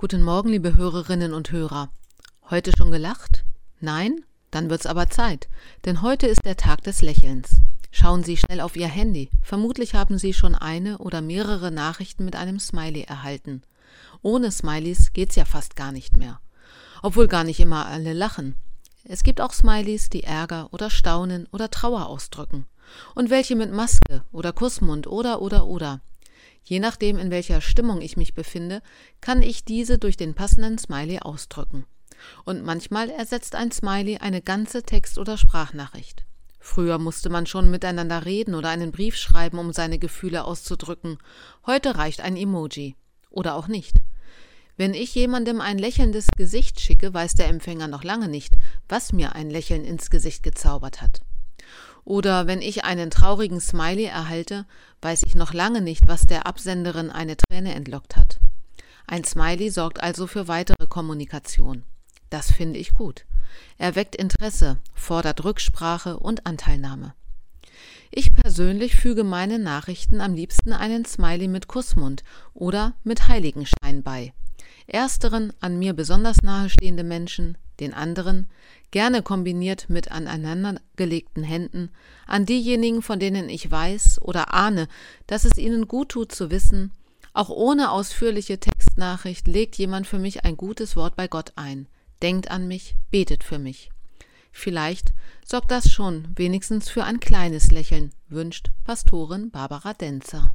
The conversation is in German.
Guten Morgen, liebe Hörerinnen und Hörer. Heute schon gelacht? Nein? Dann wird's aber Zeit, denn heute ist der Tag des Lächelns. Schauen Sie schnell auf Ihr Handy. Vermutlich haben Sie schon eine oder mehrere Nachrichten mit einem Smiley erhalten. Ohne Smileys geht's ja fast gar nicht mehr. Obwohl gar nicht immer alle lachen. Es gibt auch Smileys, die Ärger oder Staunen oder Trauer ausdrücken. Und welche mit Maske oder Kussmund oder oder oder. Je nachdem, in welcher Stimmung ich mich befinde, kann ich diese durch den passenden Smiley ausdrücken. Und manchmal ersetzt ein Smiley eine ganze Text- oder Sprachnachricht. Früher musste man schon miteinander reden oder einen Brief schreiben, um seine Gefühle auszudrücken. Heute reicht ein Emoji. Oder auch nicht. Wenn ich jemandem ein lächelndes Gesicht schicke, weiß der Empfänger noch lange nicht, was mir ein Lächeln ins Gesicht gezaubert hat. Oder wenn ich einen traurigen Smiley erhalte, weiß ich noch lange nicht, was der Absenderin eine Träne entlockt hat. Ein Smiley sorgt also für weitere Kommunikation. Das finde ich gut. Er weckt Interesse, fordert Rücksprache und Anteilnahme. Ich persönlich füge meinen Nachrichten am liebsten einen Smiley mit Kussmund oder mit Heiligenschein bei. Ersteren an mir besonders nahestehende Menschen, den anderen, gerne kombiniert mit aneinandergelegten Händen, an diejenigen, von denen ich weiß oder ahne, dass es ihnen gut tut zu wissen, auch ohne ausführliche Textnachricht legt jemand für mich ein gutes Wort bei Gott ein, denkt an mich, betet für mich. Vielleicht sorgt das schon wenigstens für ein kleines Lächeln, wünscht Pastorin Barbara Denzer.